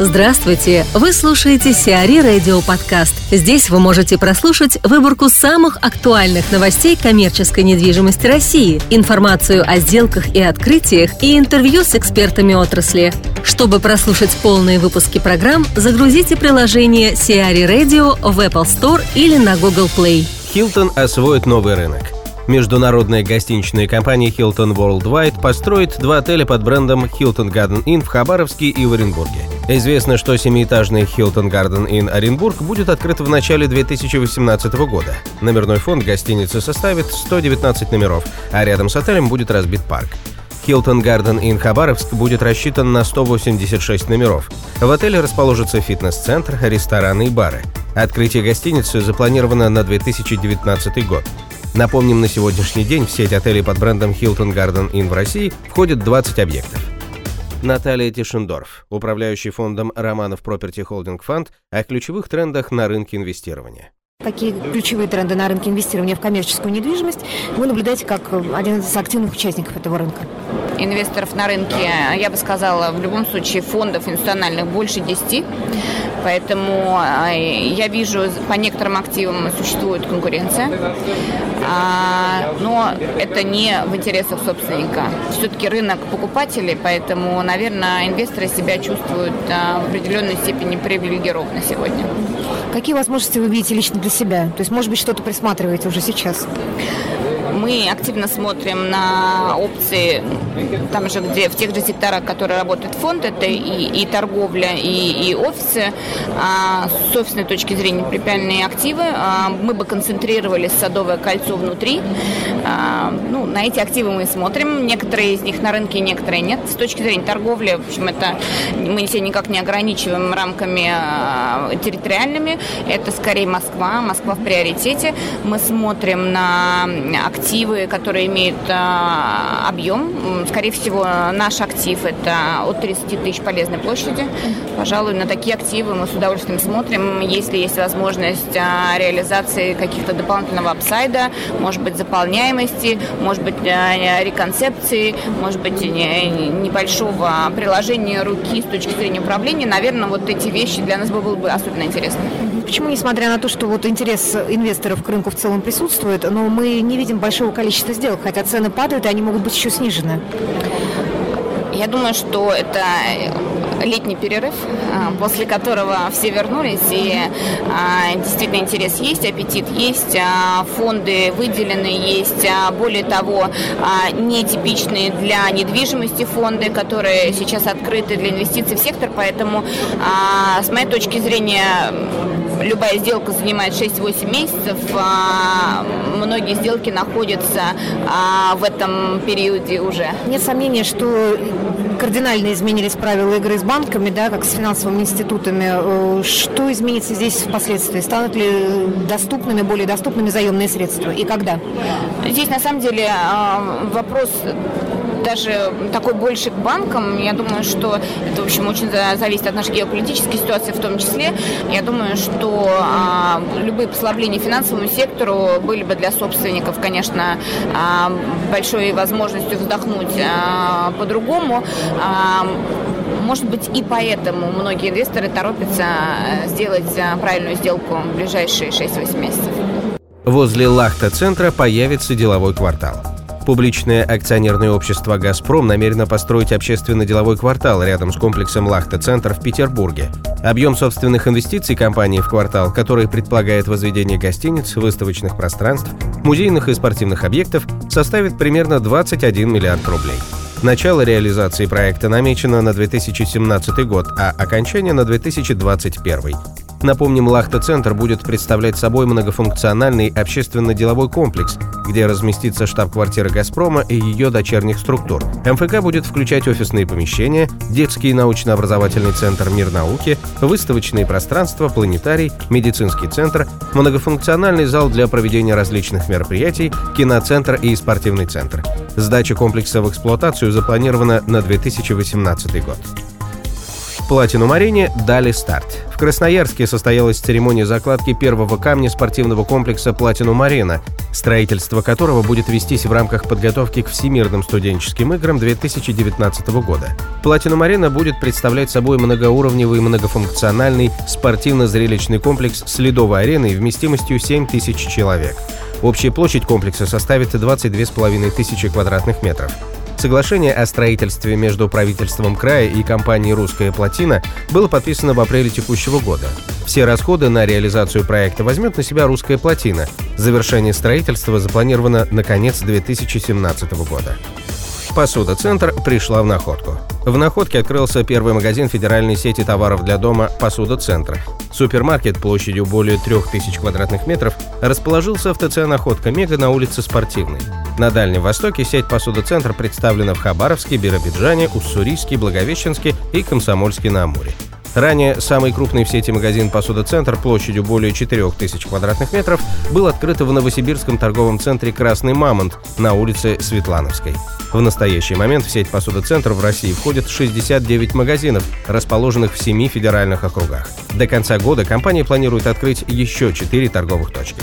Здравствуйте! Вы слушаете Сиари Радио Подкаст. Здесь вы можете прослушать выборку самых актуальных новостей коммерческой недвижимости России, информацию о сделках и открытиях и интервью с экспертами отрасли. Чтобы прослушать полные выпуски программ, загрузите приложение Сиари Radio в Apple Store или на Google Play. Хилтон освоит новый рынок. Международная гостиничная компания Hilton Worldwide построит два отеля под брендом Hilton Garden Inn в Хабаровске и в Оренбурге. Известно, что семиэтажный Hilton Garden Inn Оренбург будет открыт в начале 2018 года. Номерной фонд гостиницы составит 119 номеров, а рядом с отелем будет разбит парк. Hilton Garden Inn Хабаровск будет рассчитан на 186 номеров. В отеле расположится фитнес-центр, рестораны и бары. Открытие гостиницы запланировано на 2019 год. Напомним, на сегодняшний день в сеть отелей под брендом Hilton Garden Inn в России входит 20 объектов. Наталья Тишендорф, управляющий фондом Романов Property Holding Fund, о ключевых трендах на рынке инвестирования. Какие ключевые тренды на рынке инвестирования в коммерческую недвижимость вы наблюдаете как один из активных участников этого рынка? Инвесторов на рынке, я бы сказала, в любом случае фондов институциональных больше 10. Поэтому а, я вижу, по некоторым активам существует конкуренция. А, но это не в интересах собственника. Все-таки рынок покупателей, поэтому, наверное, инвесторы себя чувствуют а, в определенной степени привилегированно сегодня. Какие возможности вы видите лично для себя? То есть, может быть, что-то присматриваете уже сейчас? Мы активно смотрим на опции, там же, где в тех же секторах, которые работает фонд, это и, и торговля, и, и офисы. А, с офисной точки зрения припяльные активы. А, мы бы концентрировали Садовое кольцо внутри. А, ну, на эти активы мы смотрим. Некоторые из них на рынке, некоторые нет. С точки зрения торговли, в общем, это мы себя никак не ограничиваем рамками а, территориальными. Это скорее Москва. Москва в приоритете. Мы смотрим на активы активы, которые имеют а, объем. Скорее всего, наш актив – это от 30 тысяч полезной площади. Пожалуй, на такие активы мы с удовольствием смотрим. Если есть возможность а, реализации каких-то дополнительного апсайда, может быть, заполняемости, может быть, а, реконцепции, может быть, небольшого приложения руки с точки зрения управления, наверное, вот эти вещи для нас было бы особенно интересны. Почему, несмотря на то, что вот интерес инвесторов к рынку в целом присутствует, но мы не видим большого количества сделок, хотя цены падают, и они могут быть еще снижены? Я думаю, что это летний перерыв, а, после которого все вернулись, и а, действительно интерес есть, аппетит есть, а, фонды выделены есть, более того, нетипичные для недвижимости фонды, которые сейчас открыты для инвестиций в сектор, поэтому с моей точки зрения любая сделка занимает 6-8 месяцев, многие сделки находятся в этом периоде уже. Нет сомнения, что кардинально изменились правила игры с банками, да, как с финансовыми институтами. Э, что изменится здесь впоследствии? Станут ли доступными, более доступными заемные средства? И когда? Здесь на самом деле а, вопрос даже такой больше к банкам. Я думаю, что это, в общем, очень зависит от нашей геополитической ситуации в том числе. Я думаю, что а, любые послабления финансовому сектору были бы для собственников, конечно, а, большой возможностью вздохнуть а, по-другому. Может быть, и поэтому многие инвесторы торопятся сделать правильную сделку в ближайшие 6-8 месяцев. Возле Лахта-центра появится деловой квартал. Публичное акционерное общество «Газпром» намерено построить общественно-деловой квартал рядом с комплексом «Лахта-центр» в Петербурге. Объем собственных инвестиций компании в квартал, который предполагает возведение гостиниц, выставочных пространств, музейных и спортивных объектов, составит примерно 21 миллиард рублей. Начало реализации проекта намечено на 2017 год, а окончание на 2021. Напомним, Лахта-центр будет представлять собой многофункциональный общественно-деловой комплекс, где разместится штаб-квартира «Газпрома» и ее дочерних структур. МФК будет включать офисные помещения, детский научно-образовательный центр «Мир науки», выставочные пространства, планетарий, медицинский центр, многофункциональный зал для проведения различных мероприятий, киноцентр и спортивный центр. Сдача комплекса в эксплуатацию запланирована на 2018 год. В Платинум-арене дали старт. В Красноярске состоялась церемония закладки первого камня спортивного комплекса «Платинум-арена», строительство которого будет вестись в рамках подготовки к Всемирным студенческим играм 2019 года. «Платинум-арена» будет представлять собой многоуровневый многофункциональный спортивно-зрелищный комплекс с ледовой ареной вместимостью 7 тысяч человек. Общая площадь комплекса составит 22,5 тысячи квадратных метров. Соглашение о строительстве между правительством края и компанией «Русская плотина» было подписано в апреле текущего года. Все расходы на реализацию проекта возьмет на себя «Русская плотина». Завершение строительства запланировано на конец 2017 года. Посуда-центр пришла в находку. В находке открылся первый магазин федеральной сети товаров для дома «Посуда-центр». Супермаркет площадью более 3000 квадратных метров расположился в ТЦ «Находка Мега» на улице Спортивной. На Дальнем Востоке сеть «Посуда-центр» представлена в Хабаровске, Биробиджане, Уссурийске, Благовещенске и Комсомольске-на-Амуре. Ранее самый крупный в сети магазин «Посуда-центр» площадью более 4000 квадратных метров был открыт в новосибирском торговом центре «Красный Мамонт» на улице Светлановской. В настоящий момент в сеть «Посуда-центр» в России входит 69 магазинов, расположенных в семи федеральных округах. До конца года компания планирует открыть еще 4 торговых точки.